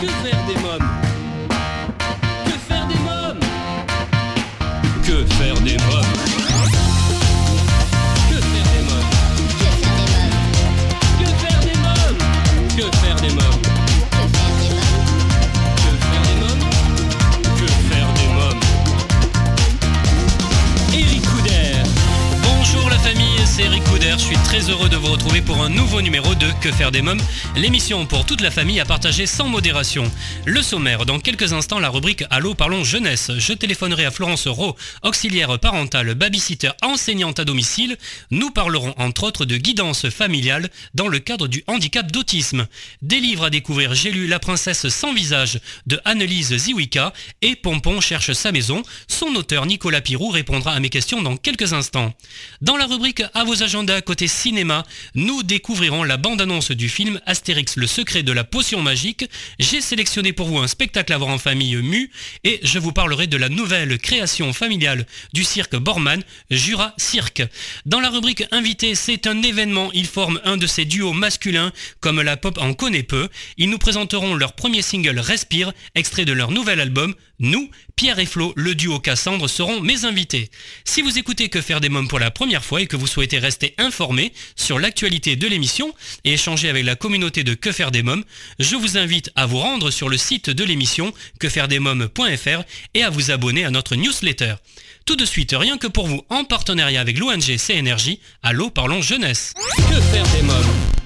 Que faire des mômes? Heureux de vous retrouver pour un nouveau numéro de Que faire des mômes, l'émission pour toute la famille à partager sans modération. Le sommaire, dans quelques instants la rubrique Allô parlons jeunesse, je téléphonerai à Florence Rowe, auxiliaire parentale, babysitter, enseignante à domicile, nous parlerons entre autres de guidance familiale dans le cadre du handicap d'autisme. Des livres à découvrir, j'ai lu La princesse sans visage de Annelise Ziwika et Pompon cherche sa maison, son auteur Nicolas Pirou répondra à mes questions dans quelques instants. Dans la rubrique À vos agendas côté cinéma, nous découvrirons la bande-annonce du film Astérix le secret de la potion magique. J'ai sélectionné pour vous un spectacle à voir en famille mu et je vous parlerai de la nouvelle création familiale du cirque Borman, Jura Cirque. Dans la rubrique Invité, c'est un événement, ils forment un de ces duos masculins comme la pop en connaît peu. Ils nous présenteront leur premier single Respire, extrait de leur nouvel album Nous, Pierre et Flo, le duo Cassandre seront mes invités. Si vous écoutez Que faire des mômes pour la première fois et que vous souhaitez rester informé sur l'actualité de l'émission et échanger avec la communauté de Que faire des mômes, je vous invite à vous rendre sur le site de l'émission quefairedesmômes.fr et à vous abonner à notre newsletter. Tout de suite, rien que pour vous, en partenariat avec l'ONG CNRJ, Allô Parlons Jeunesse. Que faire des mômes?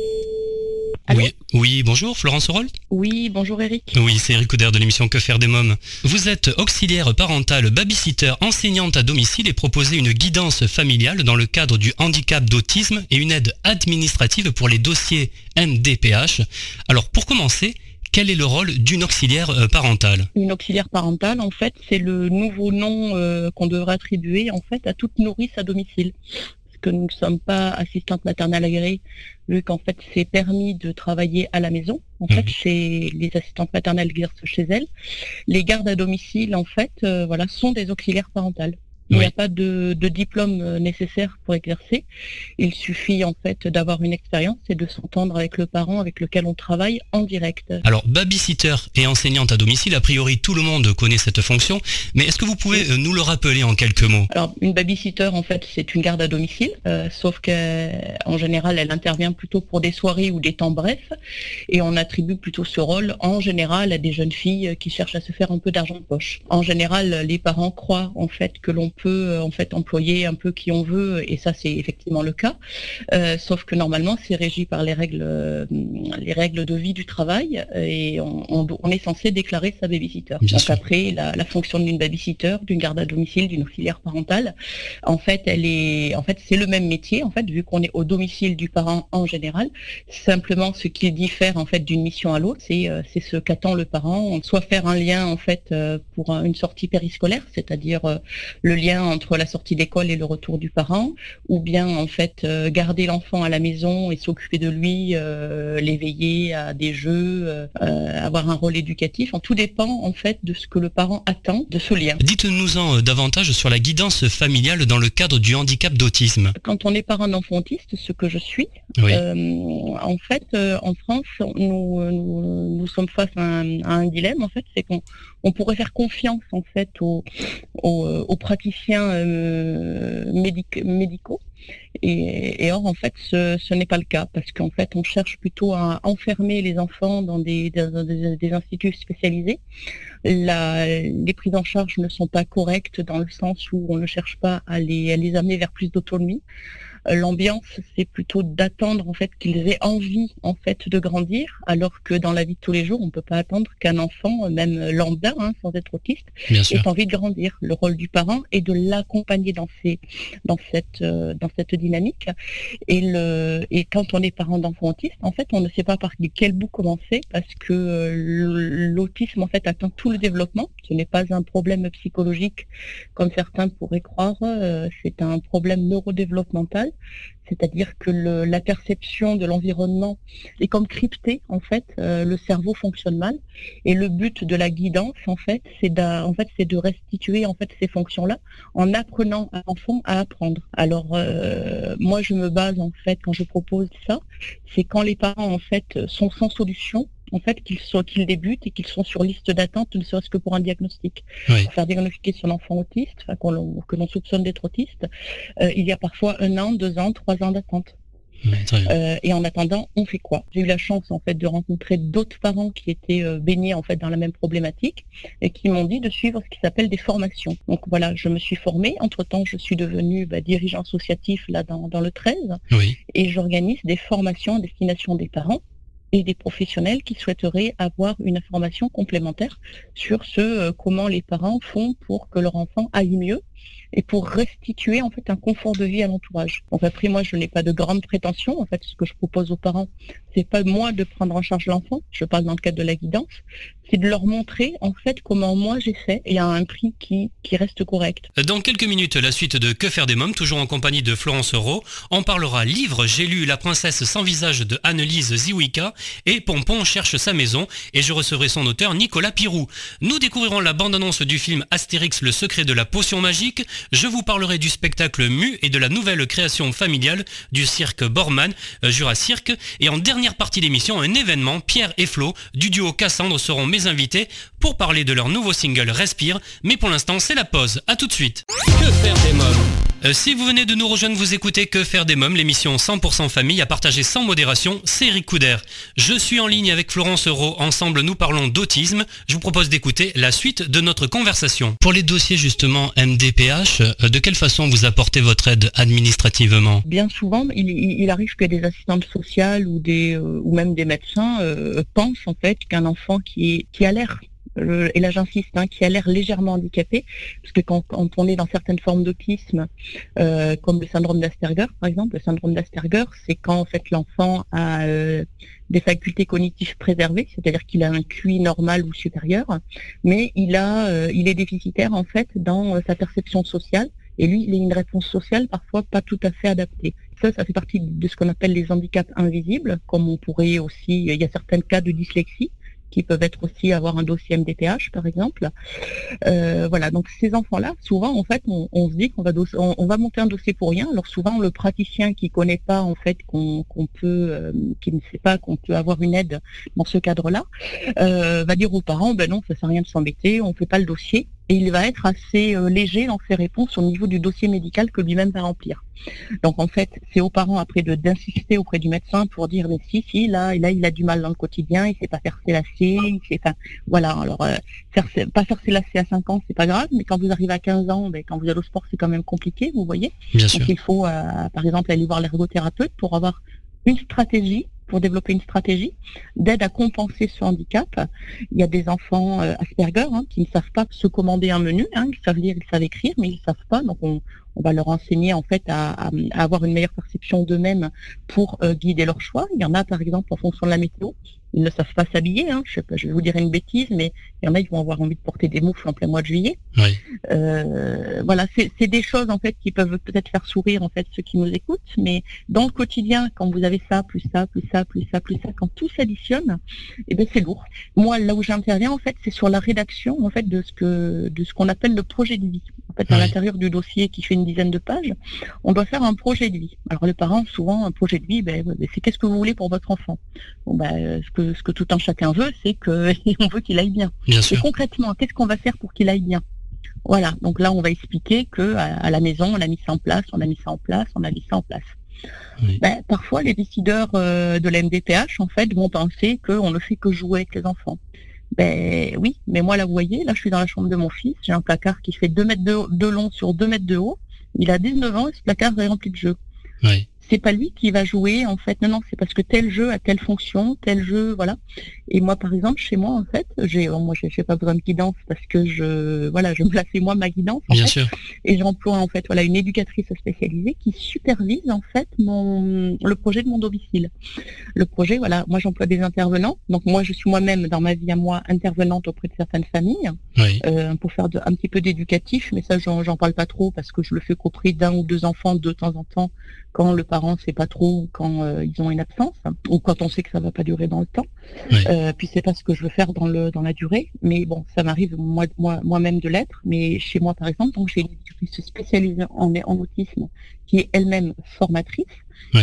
Allô Oui, oui, bonjour Florence Roll. Oui, bonjour Eric. Oui, c'est Eric Couder de l'émission Que faire des mômes. Vous êtes auxiliaire parentale, babysitter, enseignante à domicile et proposez une guidance familiale dans le cadre du handicap d'autisme et une aide administrative pour les dossiers MDPH. Alors pour commencer, quel est le rôle d'une auxiliaire euh, parentale? Une auxiliaire parentale, en fait, c'est le nouveau nom euh, qu'on devrait attribuer en fait à toute nourrice à domicile. Que nous ne sommes pas assistantes maternelles agréées, vu qu'en fait c'est permis de travailler à la maison. En Mhm. fait, chez les assistantes maternelles exercent chez elles. Les gardes à domicile, en fait, euh, voilà, sont des auxiliaires parentales. Il n'y Oui. a pas de, de diplôme euh, nécessaire pour exercer. Il suffit en fait d'avoir une expérience et de s'entendre avec le parent avec lequel on travaille en direct. Alors, babysitter et enseignante à domicile, a priori tout le monde connaît cette fonction, mais est-ce que vous pouvez euh, nous le rappeler en quelques mots? Alors, une babysitter, en fait, c'est une garde à domicile, euh, sauf qu'en général, elle intervient plutôt pour des soirées ou des temps brefs, et on attribue plutôt ce rôle, en général, à des jeunes filles qui cherchent à se faire un peu d'argent de poche. En général, les parents croient, en fait, que l'on peut, euh, en fait, employer un peu qui on veut, et ça, c'est effectivement le cas, Euh, sauf que normalement, c'est régi par les règles, euh, les règles de vie du travail, et on, on- on est censé déclarer sa babysitter. Bien Donc sûr. après, la, la fonction d'une babysitter, d'une garde à domicile, d'une auxiliaire parentale, en fait, elle est, en fait, c'est le même métier, en fait, vu qu'on est au domicile du parent en général. Simplement, ce qui diffère en fait d'une mission à l'autre, c'est c'est ce qu'attend le parent, soit faire un lien en fait pour un- une sortie périscolaire, c'est-à-dire le lien entre la sortie d'école et le retour du parent, ou bien en fait euh, garder l'enfant à la maison et s'occuper de lui, euh, l'éveiller à des jeux, euh, avoir un rôle éducatif. En tout dépend en fait de ce que le parent attend de ce lien. Dites-nous-en davantage sur la guidance familiale dans le cadre du handicap d'autisme. Quand on est parent d'enfant autiste, ce que je suis, Oui. Euh, en fait, en France, nous, nous, nous sommes face à un, à un dilemme. En fait, c'est qu'on on pourrait faire confiance en fait aux, aux praticiens euh, médic- médicaux Et, or, en fait, ce, n'est pas le cas, parce qu'en fait, on cherche plutôt à enfermer les enfants dans des, instituts spécialisés. les prises en charge ne sont pas correctes dans le sens où on ne cherche pas à les amener vers plus d'autonomie. Euh, l'ambiance, c'est plutôt d'attendre en fait qu'ils aient envie en fait de grandir, alors que dans la vie de tous les jours, on ne peut pas attendre qu'un enfant, même lambda, hein, sans être autiste, ait envie de grandir. Le rôle du parent est de l'accompagner dans ces, dans cette, euh, dans cette dynamique. Et le, et quand on est parent d'enfant autiste, en fait, on ne sait pas par quel bout commencer, parce que euh, l'autisme en fait atteint tout le développement. Ce n'est pas un problème psychologique comme certains pourraient croire. c'est un problème neurodéveloppemental c'est-à-dire que la perception de l'environnement est comme cryptée en fait, euh, le cerveau fonctionne mal et le but de la guidance en fait, c'est de restituer ces fonctions-là en apprenant à l'enfant à apprendre. Alors euh, moi je me base en fait quand je propose ça, c'est quand les parents en fait sont sans solution en fait, qu'ils soient, qu'ils débutent et qu'ils sont sur liste d'attente, ne serait-ce que pour un diagnostic. Pour faire diagnostiquer son enfant autiste, que l'on soupçonne d'être autiste, euh, il y a parfois un an, deux ans, trois ans d'attente. Euh, et en attendant, on fait quoi? J'ai eu la chance en fait de rencontrer d'autres parents qui étaient euh, baignés en fait dans la même problématique et qui m'ont dit de suivre ce qui s'appelle des formations. Donc voilà, je me suis formée. Entre temps, je suis devenue bah, dirigeant associatif là dans, dans le 13 et j'organise des formations à destination des parents et des professionnels qui souhaiteraient avoir une information complémentaire sur ce euh, comment les parents font pour que leur enfant aille mieux et pour restituer en fait un confort de vie à l'entourage. Donc après moi je n'ai pas de grandes prétentions. En fait ce que je propose aux parents, c'est pas moi de prendre en charge l'enfant. Je parle dans le cadre de la guidance, c'est de leur montrer en fait comment moi j'ai fait et à un prix qui, qui reste correct. Dans quelques minutes, la suite de Que faire des mômes, toujours en compagnie de Florence Euro. On parlera livre J'ai lu La princesse sans visage de Annelise Ziwika et Pompon cherche sa maison et je recevrai son auteur Nicolas Pirou. Nous découvrirons la bande-annonce du film Astérix le secret de la potion magique je vous parlerai du spectacle Mu et de la nouvelle création familiale du cirque Borman, euh, Jura Cirque. Et en partie d'émission, un événement, Pierre et Flo, du duo Cassandre seront mes invités pour parler de leur nouveau single Respire. Mais pour l'instant, c'est la pause. À tout de suite. Euh, si vous venez de nous rejoindre, vous écoutez Que faire des mômes, l'émission 100% famille à partager sans modération, c'est Eric Couder. Je suis en ligne avec Florence Euro, ensemble nous parlons d'autisme. Je vous propose d'écouter la suite de notre conversation. Pour les dossiers justement MDPH, euh, de quelle façon vous apportez votre aide administrativement? Bien souvent, il, arrive que des assistantes sociales ou, des, euh, ou même des médecins pensent en fait qu'un enfant qui, qui a l'air et là j'insiste, hein, qui a l'air légèrement handicapé, parce que quand, on est dans certaines formes d'autisme, euh, comme le syndrome d'Asperger par exemple, le syndrome d'Asperger, c'est quand en fait l'enfant a euh, des facultés cognitives préservées, c'est-à-dire qu'il a un QI normal ou supérieur, mais il a, euh, il est déficitaire en fait dans sa perception sociale, et lui, il a une réponse sociale parfois pas tout à fait adaptée. Ça, ça fait partie de ce qu'on appelle les handicaps invisibles, comme on pourrait aussi, il y a certains cas de dyslexie qui peuvent être aussi avoir un dossier MDPH par exemple. Euh, voilà, donc ces enfants-là, souvent en fait, on, se dit qu'on va on, va monter un dossier pour rien. Alors souvent le praticien qui connaît pas en fait qu'on peut, euh, qui ne sait pas qu'on peut avoir une aide dans ce cadre-là, euh, va dire aux parents, ben non, ça sert à rien de s'embêter, on fait pas le dossier et il va être assez euh, léger dans ses réponses au niveau du dossier médical que lui-même va remplir. Donc en fait, c'est aux parents après de d'insister auprès du médecin pour dire mais si si là là il a du mal dans le quotidien, il sait pas faire ses lacets, il sait enfin voilà alors euh, faire pas faire ses lacets à 5 ans c'est pas grave, mais quand vous arrivez à 15 ans, ben, quand vous allez au sport c'est quand même compliqué, vous voyez. Donc il faut euh, par exemple aller voir l'ergothérapeute pour avoir une stratégie pour développer une stratégie d'aide à compenser ce handicap. Il y a des enfants euh, Asperger hein, qui ne savent pas se commander un menu, hein, ils savent lire, ils savent écrire, mais ils ne savent pas. Donc on, va leur enseigner en fait à, avoir une meilleure perception d'eux-mêmes pour euh, guider leur choix. Il y en a par exemple en fonction de la météo, ils ne savent pas s'habiller. Hein. Je, je, vais vous dire une bêtise, mais il y en a, ils vont avoir envie de porter des moufles en plein mois de juillet. Euh, voilà, c'est des choses en fait qui peuvent peut-être faire sourire en fait ceux qui nous écoutent, mais dans le quotidien, quand vous avez ça, plus ça, plus ça, plus ça, plus ça, quand tout s'additionne, eh ben c'est lourd. Moi, là où j'interviens en fait, c'est sur la rédaction en fait de ce que de ce qu'on appelle le projet de vie. En fait, à l'intérieur du dossier qui fait une dizaine de pages, on doit faire un projet de vie. Alors les parents, souvent, un projet de vie, ben, c'est qu'est-ce que vous voulez pour votre enfant? Bon, ben, ce que ce que tout un chacun veut, c'est qu'on veut qu'il aille bien. bien Et concrètement, qu'est-ce qu'on va faire pour qu'il aille bien? Voilà, donc là, on va expliquer que à, la maison, on a mis ça en place, on a mis ça en place, on a mis ça en place. Ben, parfois, les décideurs euh, de la MDPH, en fait, vont penser qu'on ne fait que jouer avec les enfants. Ben oui, mais moi, là, vous voyez, là, je suis dans la chambre de mon fils, j'ai un placard qui fait 2 mètres de, long sur 2 mètres de haut. Il a 19 ans et ce placard est rempli de jeux. Oui c'est pas lui qui va jouer en fait. Non, non, c'est parce que tel jeu a telle fonction, tel jeu, voilà. Et moi, par exemple, chez moi, en fait, j'ai, moi, j'ai pas besoin de guidance parce que je, voilà, je me place moi ma guidance. Bien sûr. Et j'emploie en fait, voilà, une éducatrice spécialisée qui supervise en fait mon, le projet de mon domicile. Le projet, voilà, moi j'emploie des intervenants. Donc moi, je suis moi-même dans ma vie à moi intervenante auprès de certaines familles euh, pour faire un petit peu d'éducatif, mais ça, j'en parle pas trop parce que je le fais qu'auprès d'un ou deux enfants de temps en temps quand le parent sait pas trop, quand euh, ils ont une absence, ou quand on sait que ça va pas durer dans le temps. Euh, puis c'est pas ce que je veux faire dans le dans la durée. Mais bon, ça m'arrive moi moi moi-même de l'être. Mais chez moi par exemple, donc j'ai une éducatrice spécialisée en, en autisme qui est elle-même formatrice.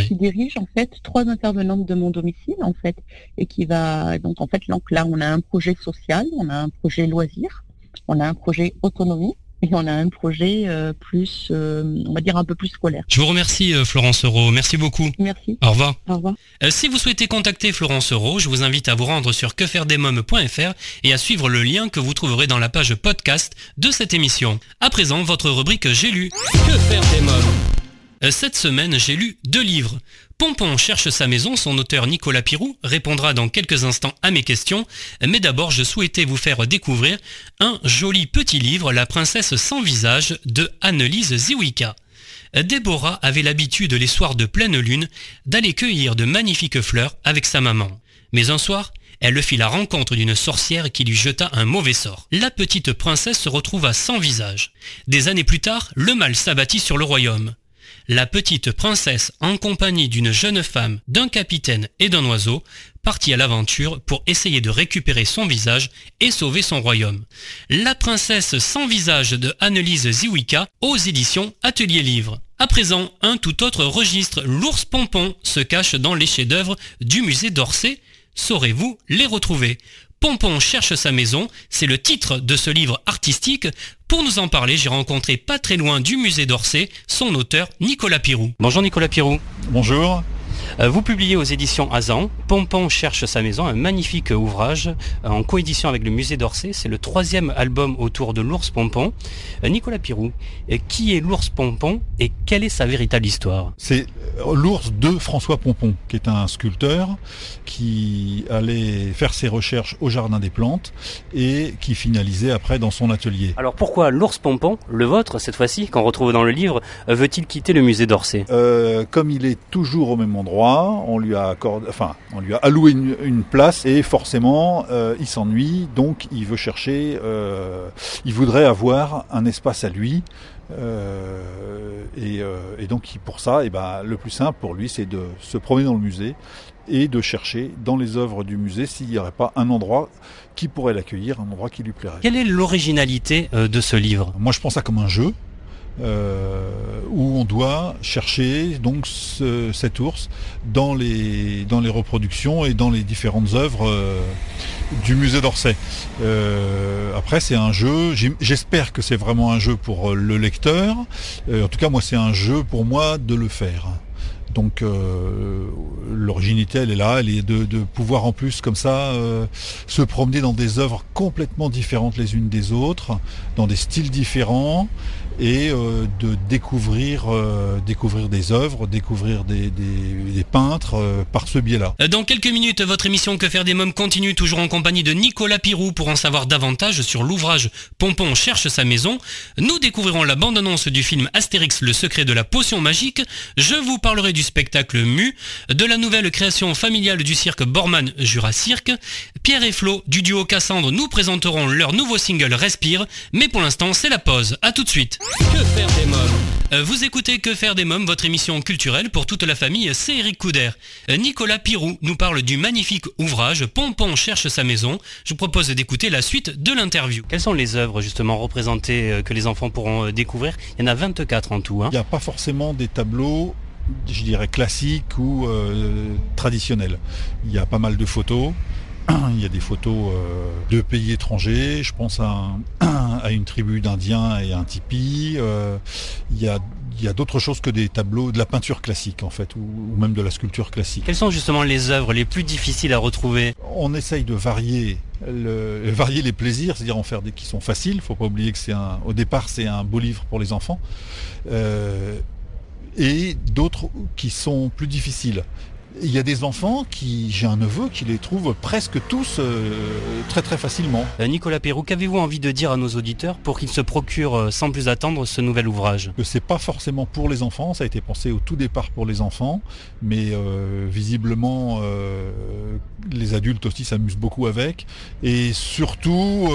qui dirige en fait trois intervenantes de mon domicile en fait et qui va donc en fait donc là on a un projet social, on a un projet loisir, on a un projet autonomie et on a un projet euh, plus, euh, on va dire un peu plus scolaire. Je vous remercie euh, Florence Euro, merci beaucoup. Merci. Au revoir. Au revoir. si vous souhaitez contacter Florence Euro, je vous invite à vous rendre sur quefairedesmoms.fr et à suivre le lien que vous trouverez dans la page podcast de cette émission. À présent, votre rubrique J'ai lu. Que faire des mômes? Cette semaine, j'ai lu deux livres. Pompon cherche sa maison, son auteur Nicolas Pirou répondra dans quelques instants à mes questions, mais d'abord je souhaitais vous faire découvrir un joli petit livre, La princesse sans visage de Annelise Ziwika. Déborah avait l'habitude les soirs de pleine lune d'aller cueillir de magnifiques fleurs avec sa maman. Mais un soir, elle fit la rencontre d'une sorcière qui lui jeta un mauvais sort. La petite princesse se retrouva sans visage. Des années plus tard, le mal s'abattit sur le royaume la petite princesse, en compagnie d'une jeune femme, d'un capitaine et d'un oiseau, partit à l'aventure pour essayer de récupérer son visage et sauver son royaume. La princesse sans visage de Annelise Ziwika aux éditions Atelier Livre. À présent, un tout autre registre, l'ours pompon se cache dans les chefs-d'œuvre du musée d'Orsay. Saurez-vous les retrouver? Pompon cherche sa maison, c'est le titre de ce livre artistique. Pour nous en parler, j'ai rencontré pas très loin du musée d'Orsay son auteur Nicolas Pirou. Bonjour Nicolas Pirou. Bonjour. Euh, vous publiez aux éditions Azan Pompon cherche sa maison, un magnifique ouvrage euh, en coédition avec le musée d'Orsay. C'est le troisième album autour de l'ours Pompon. Euh, Nicolas Pirou, qui est l'ours Pompon et quelle est sa véritable histoire? C'est l'ours de François Pompon, qui est un sculpteur qui allait faire ses recherches au Jardin des Plantes et qui finalisait après dans son atelier. Alors pourquoi l'ours Pompon, le vôtre cette fois-ci, qu'on retrouve dans le livre, veut-il quitter le musée d'Orsay? Comme il est toujours au même endroit, on lui a enfin, on lui a alloué une, place et forcément, euh, il s'ennuie, donc il veut chercher, euh, il voudrait avoir un espace à lui. Euh, et, donc pour ça, et eh ben, le plus simple pour lui, c'est de se promener dans le musée et de chercher dans les œuvres du musée s'il n'y aurait pas un endroit qui pourrait l'accueillir, un endroit qui lui plairait. Quelle est l'originalité de ce livre? Moi je pense ça comme un jeu. Euh, où on doit chercher donc cet ours dans les, dans les reproductions et dans les différentes œuvres euh, du musée d'Orsay. Euh, après c'est un jeu, j'espère que c'est vraiment un jeu pour le lecteur. en tout cas moi c'est un jeu pour moi de le faire. Donc l'originalité elle est là, elle est de, de pouvoir en plus comme ça se promener dans des œuvres complètement différentes les unes des autres, dans des styles différents et euh, de découvrir, euh, découvrir des œuvres, découvrir des, peintres euh, par ce biais-là. Dans quelques minutes, votre émission Que faire des mômes continue toujours en compagnie de Nicolas Pirou pour en savoir davantage sur l'ouvrage Pompon cherche sa maison. Nous découvrirons la bande-annonce du film Astérix le secret de la potion magique. Je vous parlerai du spectacle Mu, de la nouvelle création familiale du cirque Borman Jura Cirque. Pierre et Flo du duo Cassandre nous présenteront leur nouveau single Respire, mais pour l'instant c'est la pause. A tout de suite. Que faire des mômes euh, Vous écoutez Que faire des mômes, votre émission culturelle pour toute la famille, c'est Eric Couder. Euh, Nicolas Pirou nous parle du magnifique ouvrage Pompon cherche sa maison. Je vous propose d'écouter la suite de l'interview. Quelles sont les œuvres justement représentées euh, que les enfants pourront découvrir? Il y en a 24 en tout. Hein. Il n'y a pas forcément des tableaux je dirais classiques ou traditionnels. Il y a pas mal de photos, il y a des photos de pays étrangers. Je pense à, à une tribu d'Indiens et un tipi. il y a il y a d'autres choses que des tableaux, de la peinture classique en fait, ou, même de la sculpture classique. Quelles sont justement les œuvres les plus difficiles à retrouver? On essaye de varier, varier les plaisirs, c'est-à-dire en faire des qui sont faciles. Il ne faut pas oublier que c'est un, au départ c'est un beau livre pour les enfants, euh, et d'autres qui sont plus difficiles. Il y a des enfants qui, j'ai un neveu qui les trouve presque tous euh, très très facilement. Euh, Nicolas Perrou, qu'avez-vous envie de dire à nos auditeurs pour qu'ils se procurent euh, sans plus attendre ce nouvel ouvrage? Que c'est pas forcément pour les enfants, ça a été pensé au tout départ pour les enfants, mais visiblement les adultes aussi s'amusent beaucoup avec. Et surtout,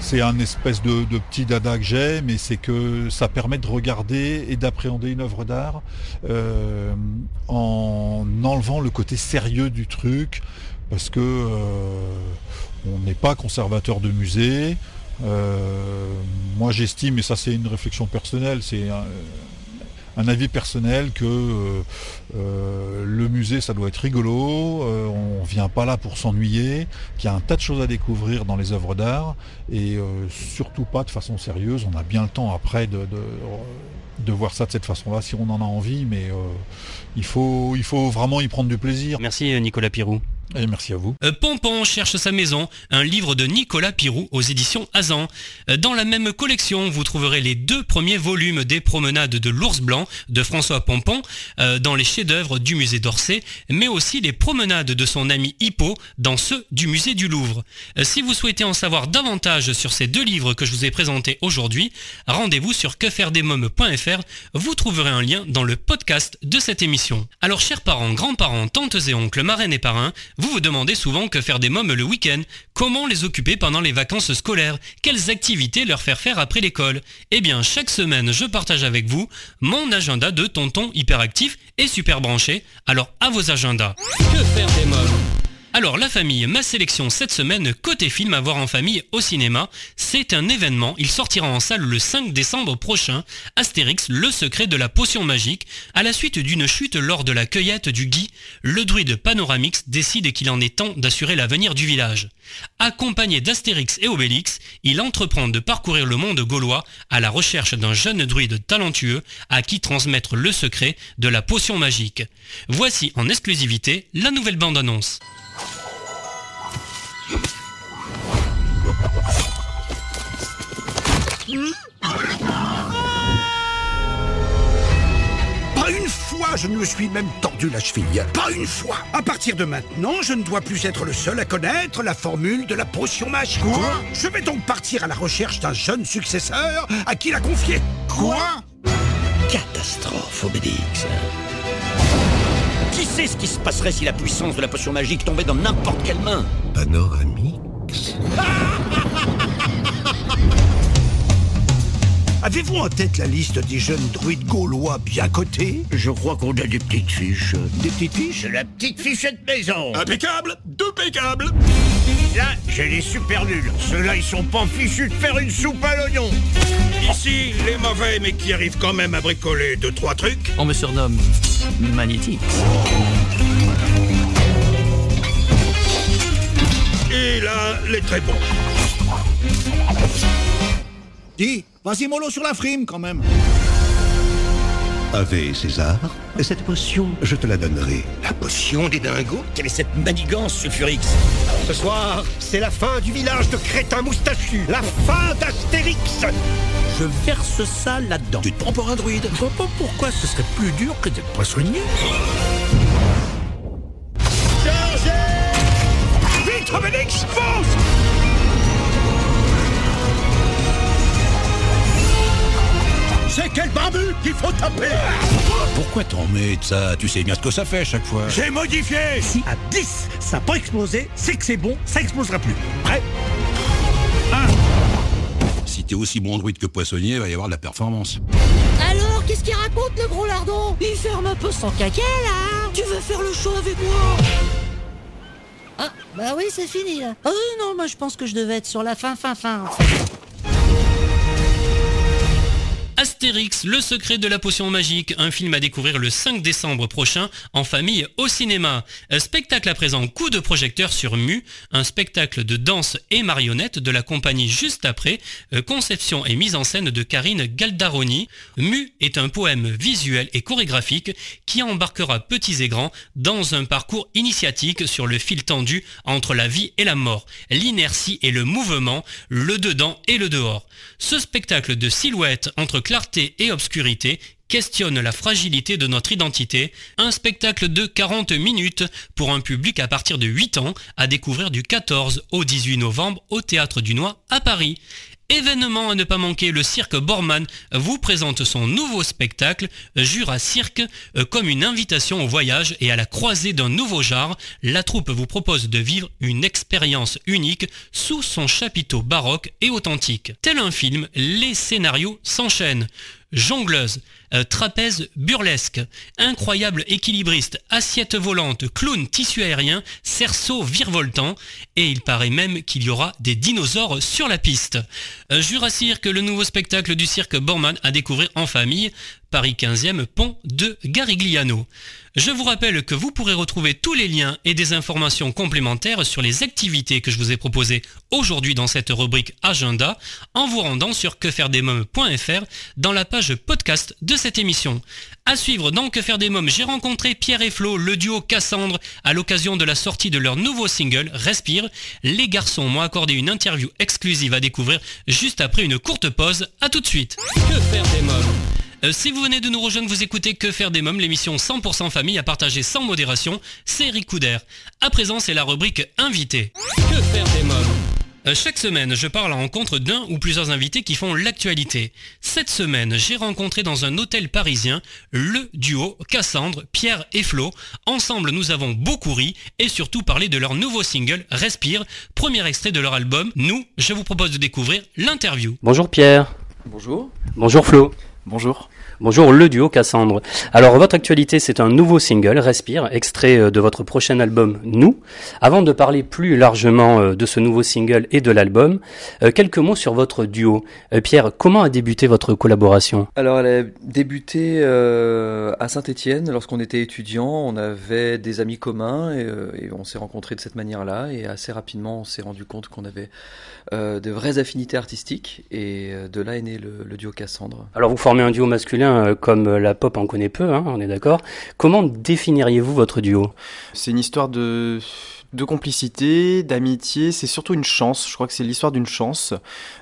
c'est un espèce de, de, petit dada que j'ai, mais c'est que ça permet de regarder et d'appréhender une œuvre d'art en enlevant le côté sérieux du truc, parce que euh, on n'est pas conservateur de musée. Euh, moi j'estime, et ça c'est une réflexion personnelle, c'est un, avis personnel que euh, le musée ça doit être rigolo, on vient pas là pour s'ennuyer, qu'il y a un tas de choses à découvrir dans les œuvres d'art, et surtout pas de façon sérieuse, on a bien le temps après de de voir ça de cette façon-là si on en a envie, mais euh, il, faut, il faut vraiment y prendre du plaisir. Merci Nicolas Pirou. Merci à vous. Euh, Pompon cherche sa maison, un livre de Nicolas Pirou aux éditions Azan. Euh, dans la même collection, vous trouverez les deux premiers volumes des promenades de l'ours blanc de François Pompon euh, dans les chefs-d'œuvre du musée d'Orsay, mais aussi les promenades de son ami Hippo dans ceux du musée du Louvre. si vous souhaitez en savoir davantage sur ces deux livres que je vous ai présentés aujourd'hui, rendez-vous sur quefairedesmoms.fr. Vous trouverez un lien dans le podcast de cette émission. Alors chers parents, grands-parents, tantes et oncles, marraines et parrains, vous vous demandez souvent que faire des mômes le week-end, comment les occuper pendant les vacances scolaires, quelles activités leur faire faire après l'école? Eh bien, chaque semaine, je partage avec vous mon agenda de tonton hyperactif et super branché. Alors, à vos agendas. Que faire des mômes? Alors la famille, ma sélection cette semaine côté film à voir en famille au cinéma, c'est un événement, il sortira en salle le 5 décembre prochain, Astérix, le secret de la potion magique, à la suite d'une chute lors de la cueillette du Guy, le druide Panoramix décide qu'il en est temps d'assurer l'avenir du village. Accompagné d'Astérix et Obélix, il entreprend de parcourir le monde gaulois à la recherche d'un jeune druide talentueux à qui transmettre le secret de la potion magique. Voici en exclusivité la nouvelle bande-annonce. Pas une fois je ne me suis même tordu la cheville. Pas une fois. À partir de maintenant, je ne dois plus être le seul à connaître la formule de la potion magique. Quoi Je vais donc partir à la recherche d'un jeune successeur à qui la confier. Quoi Catastrophe, Obélix. Qui sait ce qui se passerait si la puissance de la potion magique tombait dans n'importe quelle main? Panoramix. Avez-vous en tête la liste des jeunes druides gaulois bien cotés? Je crois qu'on a des petites fiches. Des petites fiches? La petite fichette maison. Impeccable! Impeccable Là, j'ai les super nuls. Ceux-là, ils sont pas fichus de faire une soupe à l'oignon. Ici, les mauvais, mais qui arrivent quand même à bricoler deux, trois trucs. On me surnomme Magnétique. Et là, les très bons. Dis, vas-y mollo sur la frime quand même. Ave César, cette potion, je te la donnerai. La potion des dingos? Quelle est cette manigance, ce Furix? Ce soir, c'est la fin du village de crétins moustachus. La fin d'Astérix. Je verse ça là-dedans. Tu te prends pour un druide? Je vois pas pourquoi ce serait plus dur que d'être poissonnier. Chargez Vite, Obélix, fonce quel barbu qu'il faut taper Pourquoi t'en mets de ça? Tu sais bien ce que ça fait à chaque fois. J'ai modifié Si à 10, ça n'a pas explosé, c'est que c'est bon, ça explosera plus. Prêt? Si t'es aussi bon druide que poissonnier, il va y avoir de la performance. Alors, qu'est-ce qu'il raconte le gros lardon? Il ferme un peu son caca là Tu veux faire le show avec moi? Ah, bah oui, c'est fini là. Oh non, moi je pense que je devais être sur la fin, fin, fin. Le secret de la potion magique, un film à découvrir le 5 décembre prochain en famille au cinéma. Spectacle à présent coup de projecteur sur Mu, un spectacle de danse et marionnette de la compagnie juste après, euh, conception et mise en scène de Karine Galdaroni. Mu est un poème visuel et chorégraphique qui embarquera petits et grands dans un parcours initiatique sur le fil tendu entre la vie et la mort, l'inertie et le mouvement, le dedans et le dehors. Ce spectacle de silhouette entre clarté et obscurité questionne la fragilité de notre identité, un spectacle de 40 minutes pour un public à partir de 8 ans à découvrir du 14 au 18 novembre au Théâtre du Noix à Paris. Événement à ne pas manquer, le cirque Borman vous présente son nouveau spectacle Jura Cirque euh, comme une invitation au voyage et à la croisée d'un nouveau genre. La troupe vous propose de vivre une expérience unique sous son chapiteau baroque et authentique. Tel un film, les scénarios s'enchaînent jongleuse, euh, trapèze burlesque, incroyable équilibriste, assiette volante, clown tissu aérien, cerceau virevoltant, et il paraît même qu'il y aura des dinosaures sur la piste. Euh, Jurassic, le nouveau spectacle du cirque Borman à découvrir en famille, Paris 15e, pont de Garigliano. Je vous rappelle que vous pourrez retrouver tous les liens et des informations complémentaires sur les activités que je vous ai proposées aujourd'hui dans cette rubrique Agenda en vous rendant sur quefairedesmoms.fr dans la page podcast de cette émission. À suivre dans Que faire des mômes, j'ai rencontré Pierre et Flo, le duo Cassandre, à l'occasion de la sortie de leur nouveau single Respire. Les garçons m'ont accordé une interview exclusive à découvrir juste après une courte pause. À tout de suite. Que faire des mômes euh, si vous venez de nous rejoindre, vous écoutez Que faire des mômes, l'émission 100% famille à partager sans modération, c'est Eric Couder. À présent, c'est la rubrique Invité. Que faire des mômes euh, chaque semaine, je parle à rencontre d'un ou plusieurs invités qui font l'actualité. Cette semaine, j'ai rencontré dans un hôtel parisien le duo Cassandre, Pierre et Flo. Ensemble, nous avons beaucoup ri et surtout parlé de leur nouveau single Respire, premier extrait de leur album. Nous, je vous propose de découvrir l'interview. Bonjour Pierre. Bonjour. Bonjour Flo. Bonjour. Bonjour le duo Cassandre. Alors votre actualité c'est un nouveau single, Respire, extrait euh, de votre prochain album Nous. Avant de parler plus largement euh, de ce nouveau single et de l'album, euh, quelques mots sur votre duo. Pierre, comment a débuté votre collaboration? Alors elle a débuté à Saint-Étienne lorsqu'on était étudiant, on avait des amis communs et, et on s'est rencontrés de cette manière-là et assez rapidement on s'est rendu compte qu'on avait de vraies affinités artistiques et de là est né le, le duo Cassandre. Alors vous formez un duo masculin euh, comme la pop en connaît peu, hein, on est d'accord. Comment définiriez-vous votre duo? C'est une histoire de de complicité, d'amitié, c'est surtout une chance. Je crois que c'est l'histoire d'une chance,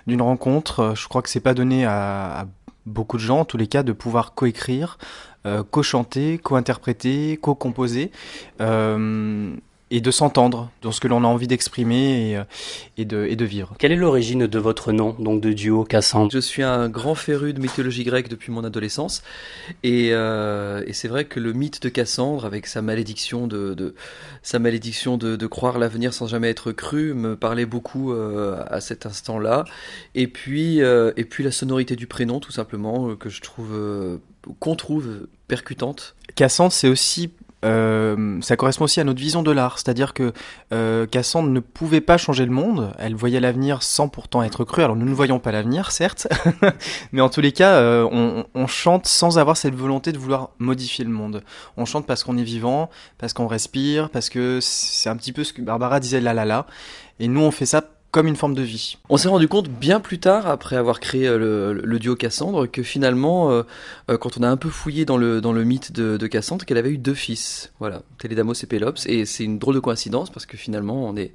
d'une rencontre. Je crois que c'est pas donné à, beaucoup de gens, en tous les cas, de pouvoir coécrire, euh, co-chanter, co-interpréter, co-composer. Euh, et de s'entendre dans ce que l'on a envie d'exprimer et, euh, et, de, et de vivre. Quelle est l'origine de votre nom, donc de duo Cassandre? Je suis un grand féru de mythologie grecque depuis mon adolescence et, euh, et c'est vrai que le mythe de Cassandre, avec sa malédiction de, de sa malédiction de, de croire l'avenir sans jamais être cru, me parlait beaucoup euh, à cet instant-là. Et puis euh, et puis la sonorité du prénom, tout simplement, que je trouve qu'on trouve percutante. Cassandre, c'est aussi euh, ça correspond aussi à notre vision de l'art, c'est-à-dire que euh, Cassandre ne pouvait pas changer le monde, elle voyait l'avenir sans pourtant être crue. Alors nous ne voyons pas l'avenir, certes, mais en tous les cas, euh, on, on, chante sans avoir cette volonté de vouloir modifier le monde. On chante parce qu'on est vivant, parce qu'on respire, parce que c'est un petit peu ce que Barbara disait là là là, et nous on fait ça comme une forme de vie. On s'est rendu compte bien plus tard, après avoir créé euh, le, duo Cassandre, que finalement, euh, euh, quand on a un peu fouillé dans le, dans le mythe de, de Cassandre, qu'elle avait eu deux fils. Voilà, Télédamos et Pélops. Et c'est une drôle de coïncidence parce que finalement, on est,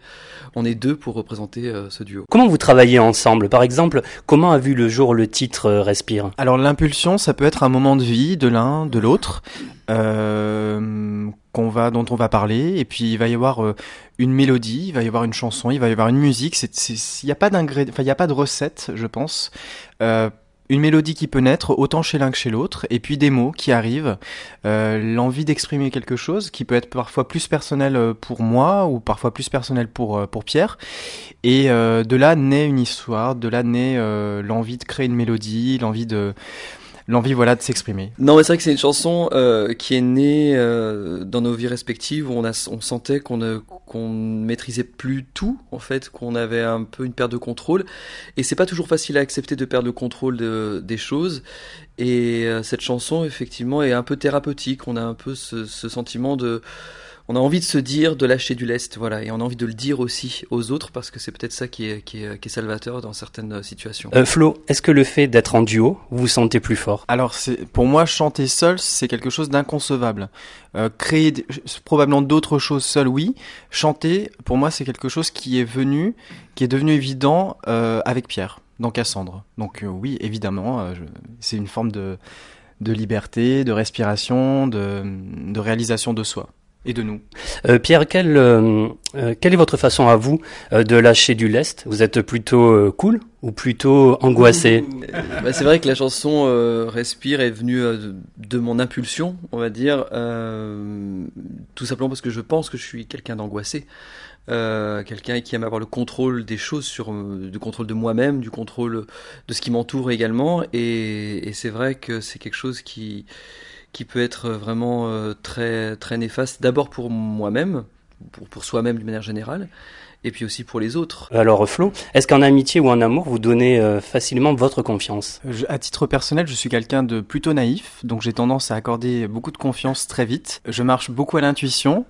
on est deux pour représenter ce duo. Comment vous travaillez ensemble? Par exemple, comment a vu le jour le titre Respire? Alors l'impulsion, ça peut être un moment de vie de l'un, de l'autre. Qu'on va, dont on va parler, et puis il va y avoir euh, une mélodie, il va y avoir une chanson, il va y avoir une musique. Il n'y a pas d'ingrédients, enfin il n'y a pas de recette, je pense. Euh, une mélodie qui peut naître autant chez l'un que chez l'autre, et puis des mots qui arrivent, euh, l'envie d'exprimer quelque chose qui peut être parfois plus personnel pour moi ou parfois plus personnel pour pour Pierre, et de là naît une histoire, de là naît l'envie de créer une mélodie, l'envie de l'envie voilà de s'exprimer. Non, mais c'est vrai que c'est une chanson euh, qui est née euh, dans nos vies respectives où on, a, on sentait qu'on ne qu'on maîtrisait plus tout en fait, qu'on avait un peu une perte de contrôle. Et c'est pas toujours facile à accepter de perdre le contrôle de, des choses. Et euh, cette chanson effectivement est un peu thérapeutique, on a un peu ce, ce sentiment de on a envie de se dire de lâcher du lest, voilà, et on a envie de le dire aussi aux autres parce que c'est peut-être ça qui est, qui, est, qui est, salvateur dans certaines euh, situations. Euh, Flo, est-ce que le fait d'être en duo, vous vous sentez plus fort? Alors, c'est, pour moi, chanter seul, c'est quelque chose d'inconcevable. Euh, créer probablement d'autres choses seul, oui. Chanter, pour moi, c'est quelque chose qui est venu, qui est devenu évident euh, avec Pierre, dans Cassandre. Donc euh, oui, évidemment, je, c'est une forme de, de liberté, de respiration, de, de réalisation de soi et de nous. Euh, Pierre, quelle, euh, quelle est votre façon à vous euh, de lâcher du lest? Vous êtes plutôt cool ou plutôt angoissé? Bah, C'est vrai que la chanson Respire est venue de mon impulsion, on va dire, tout simplement parce que je pense que je suis quelqu'un d'angoissé. Euh, quelqu'un qui aime avoir le contrôle des choses, sur, du contrôle de moi-même, du contrôle de ce qui m'entoure également. Et, et c'est vrai que c'est quelque chose qui, qui peut être vraiment euh, très, très néfaste, d'abord pour moi-même, pour, pour soi-même d'une manière générale, et puis aussi pour les autres. Alors Flo, est-ce qu'en amitié ou en amour, vous donnez euh, facilement votre confiance? Je, À titre personnel, je suis quelqu'un de plutôt naïf, donc j'ai tendance à accorder beaucoup de confiance très vite. Je marche beaucoup à l'intuition,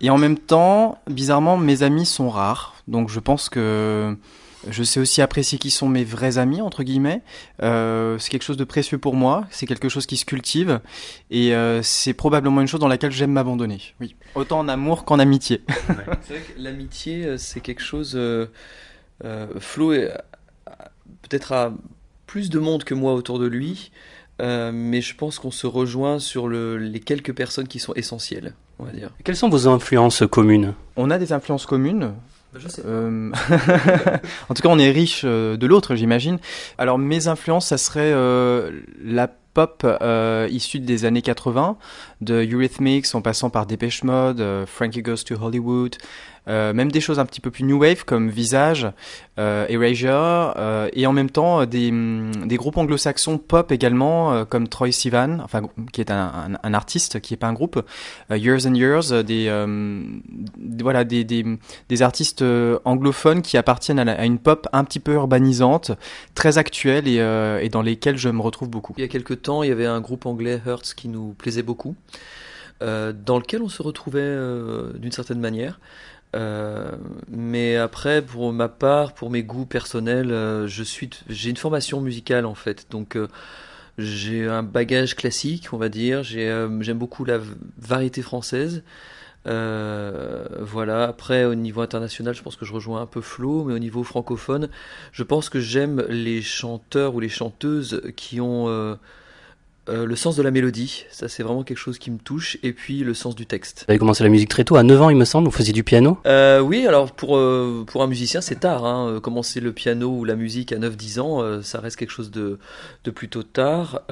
et en même temps, bizarrement, mes amis sont rares, donc je pense que je sais aussi apprécier qui sont mes vrais amis, entre guillemets. Euh, c'est quelque chose de précieux pour moi, c'est quelque chose qui se cultive, et euh, c'est probablement une chose dans laquelle j'aime m'abandonner. Oui, autant en amour qu'en amitié. Ouais. c'est vrai que l'amitié, euh, c'est quelque chose... Euh, euh, Flo peut-être a plus de monde que moi autour de lui, euh, mais je pense qu'on se rejoint sur le, les quelques personnes qui sont essentielles, on va dire. Quelles sont vos influences communes? On a des influences communes. Sais euh... en tout cas, on est riche euh, de l'autre, j'imagine. Alors, mes influences, ça serait euh, la pop euh, issue des années 80, de Eurythmics en passant par Depeche Mode, Frankie Goes to Hollywood, euh, même des choses un petit peu plus new wave comme Visage, euh, Erasure, euh, et en même temps des, des groupes anglo-saxons pop également comme Troy Sivan, enfin qui est un, artiste qui est pas un groupe, Years and Years, des voilà des, artistes anglophones qui appartiennent à, une pop un petit peu urbanisante, très actuelle et, dans lesquelles je me retrouve beaucoup. Il y a quelques temps, il y avait un groupe anglais Hertz qui nous plaisait beaucoup. Dans lequel on se retrouvait d'une certaine manière. Euh, mais après, pour ma part, pour mes goûts personnels, euh, je suis, j'ai une formation musicale en fait, donc euh, j'ai un bagage classique, on va dire. J'aime beaucoup la variété française. voilà. Après, au niveau international, je pense que je rejoins un peu Flo, mais au niveau francophone, je pense que j'aime les chanteurs ou les chanteuses qui ont euh, le sens de la mélodie, ça c'est vraiment quelque chose qui me touche, et puis le sens du texte. Vous avez commencé la musique très tôt, à 9 ans il me semble, vous faisiez du piano? Euh, Oui, alors pour, euh, pour un musicien c'est tard, hein. Commencer le piano ou la musique à 9-10 ans, ça reste quelque chose de, de plutôt tard.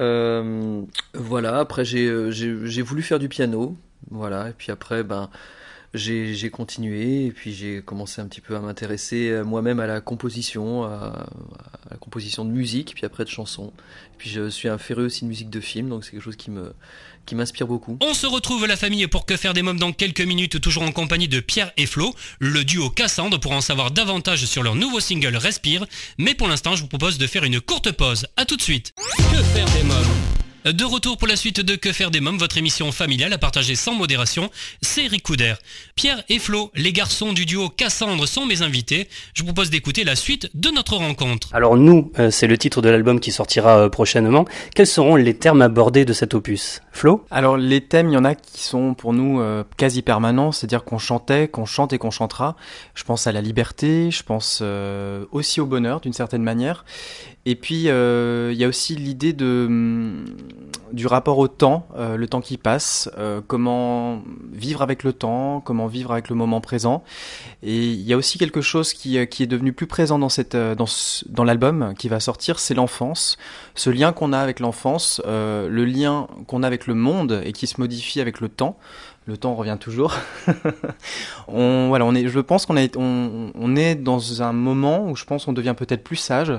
Voilà, après j'ai voulu faire du piano, voilà, et puis après ben j'ai continué et puis j'ai commencé un petit peu à m'intéresser moi-même à la composition, à, à, la composition de musique, puis après de chansons. Et puis je suis un féru aussi de musique de film, donc c'est quelque chose qui me qui m'inspire beaucoup. On se retrouve la famille pour que faire des mômes dans quelques minutes, toujours en compagnie de Pierre et Flo, le duo Cassandre, pour en savoir davantage sur leur nouveau single Respire. Mais pour l'instant, je vous propose de faire une courte pause. À tout de suite. Que faire des mômes? De retour pour la suite de Que faire des mômes, votre émission familiale à partager sans modération, c'est Eric Couder. Pierre et Flo, les garçons du duo Cassandre sont mes invités. Je vous propose d'écouter la suite de notre rencontre. Alors nous, euh, c'est le titre de l'album qui sortira euh, prochainement. Quels seront les termes abordés de cet opus? Alors les thèmes, il y en a qui sont pour nous euh, quasi permanents, c'est-à-dire qu'on chantait, qu'on chante et qu'on chantera. Je pense à la liberté, je pense euh, aussi au bonheur d'une certaine manière. Et puis euh, il y a aussi l'idée hum, du rapport au temps, le temps qui passe, comment vivre avec le temps, comment vivre avec le moment présent. Et il y a aussi quelque chose qui, est devenu plus présent dans dans, l'album qui va sortir, c'est l'enfance, ce lien qu'on a avec l'enfance, le lien qu'on a avec le monde et qui se modifie avec le temps. Le temps revient toujours. on, voilà, on est, je pense qu'on est, dans un moment où je pense on devient peut-être plus sage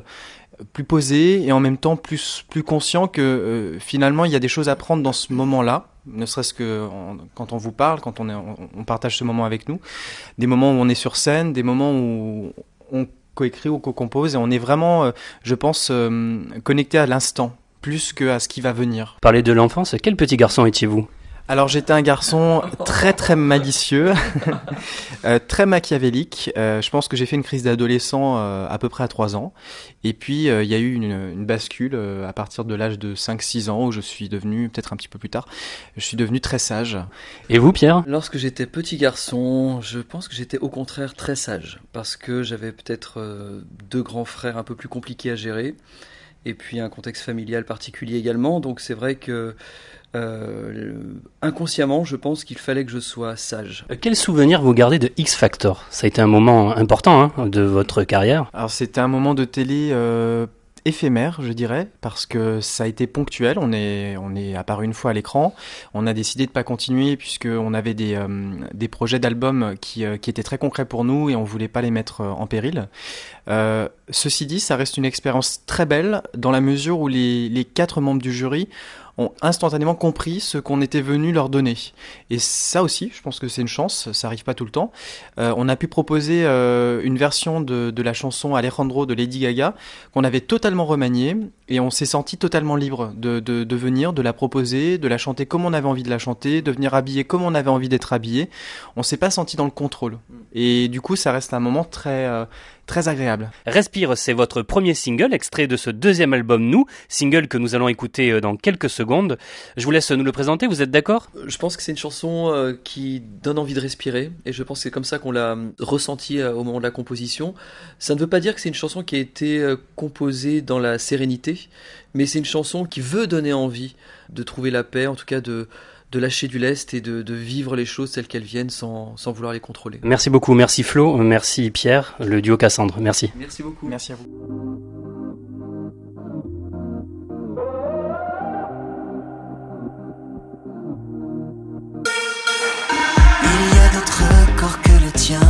plus posé et en même temps plus plus conscient que euh, finalement il y a des choses à prendre dans ce moment-là, ne serait-ce que quand on vous parle, quand on, partage ce moment avec nous, des moments où on est sur scène, des moments où on coécrit ou co-compose et on est vraiment, euh, je pense, euh, connecté à l'instant plus qu'à ce qui va venir. Parlez de l'enfance, quel petit garçon étiez-vous alors j'étais un garçon très très malicieux, euh, très machiavélique. Euh, je pense que j'ai fait une crise d'adolescent euh, à peu près à 3 ans. Et puis il y a eu une, bascule à partir de l'âge de 5-6 ans où je suis devenu, peut-être un petit peu plus tard, je suis devenu très sage. Et vous Pierre Lorsque j'étais petit garçon, je pense que j'étais au contraire très sage. Parce que j'avais peut-être deux grands frères un peu plus compliqués à gérer. Et puis un contexte familial particulier également. Donc c'est vrai que euh, inconsciemment, je pense qu'il fallait que je sois sage. Euh, quel souvenir vous gardez de X Factor? Ça a été un moment important hein, de votre carrière. Alors c'était un moment de télé euh, éphémère, je dirais, parce que ça a été ponctuel. On est, on est apparu une fois à l'écran. On a décidé de pas continuer puisqu'on avait des, des projets d'albums qui, qui étaient très concrets pour nous et on voulait pas les mettre en péril. ceci dit, ça reste une expérience très belle dans la mesure où les quatre membres du jury ont instantanément compris ce qu'on était venu leur donner. Et ça aussi, je pense que c'est une chance, ça arrive pas tout le temps. Euh, on a pu proposer euh, une version de, de, la chanson Alejandro de Lady Gaga qu'on avait totalement remaniée et on s'est senti totalement libre de, de, de, venir, de la proposer, de la chanter comme on avait envie de la chanter, de venir habiller comme on avait envie d'être habillé. On s'est pas senti dans le contrôle. Et du coup, ça reste un moment très euh, très agréable. Respire, c'est votre premier single, extrait de ce deuxième album Nous, single que nous allons écouter euh, dans quelques secondes. Je vous laisse nous le présenter, vous êtes d'accord? Je pense que c'est une chanson euh, qui donne envie de respirer, et je pense que c'est comme ça qu'on l'a euh, ressenti au moment de la composition. Ça ne veut pas dire que c'est une chanson qui a été composée dans la sérénité, mais c'est une chanson qui veut donner envie de trouver la paix, en tout cas de de lâcher du lest et de, vivre les choses telles qu'elles viennent sans, vouloir les contrôler. Merci beaucoup, merci Flo, merci Pierre, le duo Cassandre, merci. Merci beaucoup. Merci à vous. Il y a d'autres corps que le tien,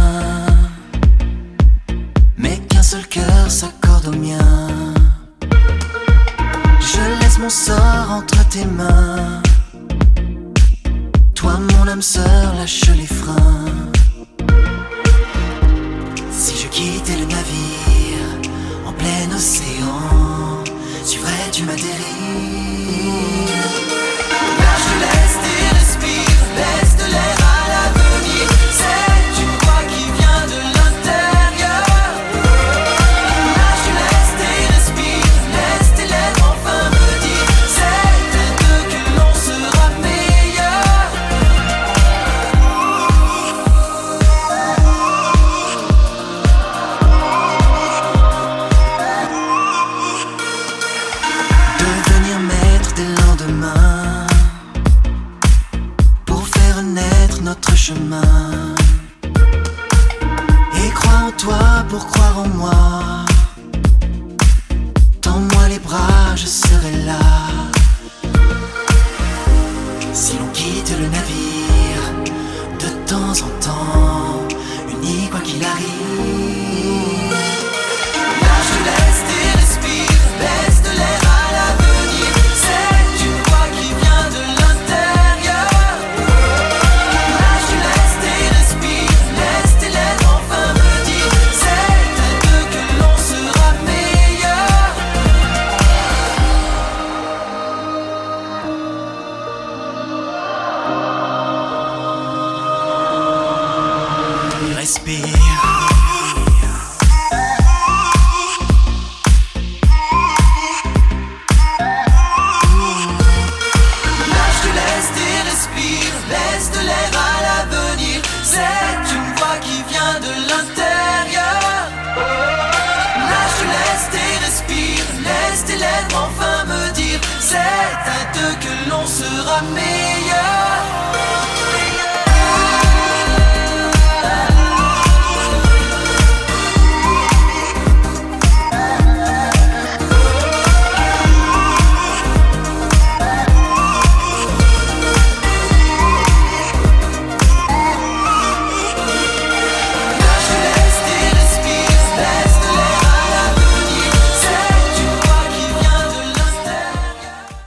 mais qu'un seul cœur s'accorde au mien. Mon sort entre tes mains. Toi, mon âme sœur, lâche les freins. Si je quittais le navire en plein océan, suivrais-tu ma dérive?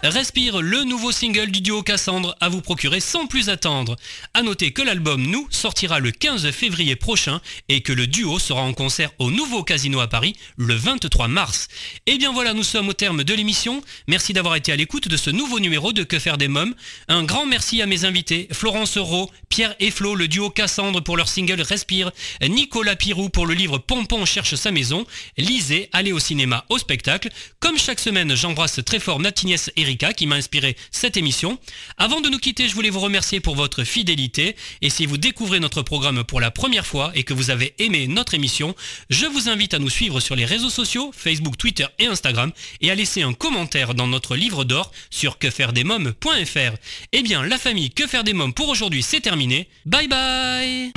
Respire, le nouveau single du duo Cassandre à vous procurer sans plus attendre. A noter que l'album Nous sortira le 15 février prochain et que le duo sera en concert au nouveau Casino à Paris le 23 mars. Et bien voilà, nous sommes au terme de l'émission. Merci d'avoir été à l'écoute de ce nouveau numéro de Que faire des mômes. Un grand merci à mes invités, Florence Euro, Pierre et le duo Cassandre pour leur single Respire, Nicolas Pirou pour le livre Pompon cherche sa maison, lisez, allez au cinéma, au spectacle. Comme chaque semaine, j'embrasse très fort Natiniès Qui m'a inspiré cette émission. Avant de nous quitter, je voulais vous remercier pour votre fidélité et si vous découvrez notre programme pour la première fois et que vous avez aimé notre émission, je vous invite à nous suivre sur les réseaux sociaux, Facebook, Twitter et Instagram et à laisser un commentaire dans notre livre d'or sur quefairedesmoms.fr. Eh bien, la famille Que faire des mômes pour aujourd'hui, c'est terminé. Bye bye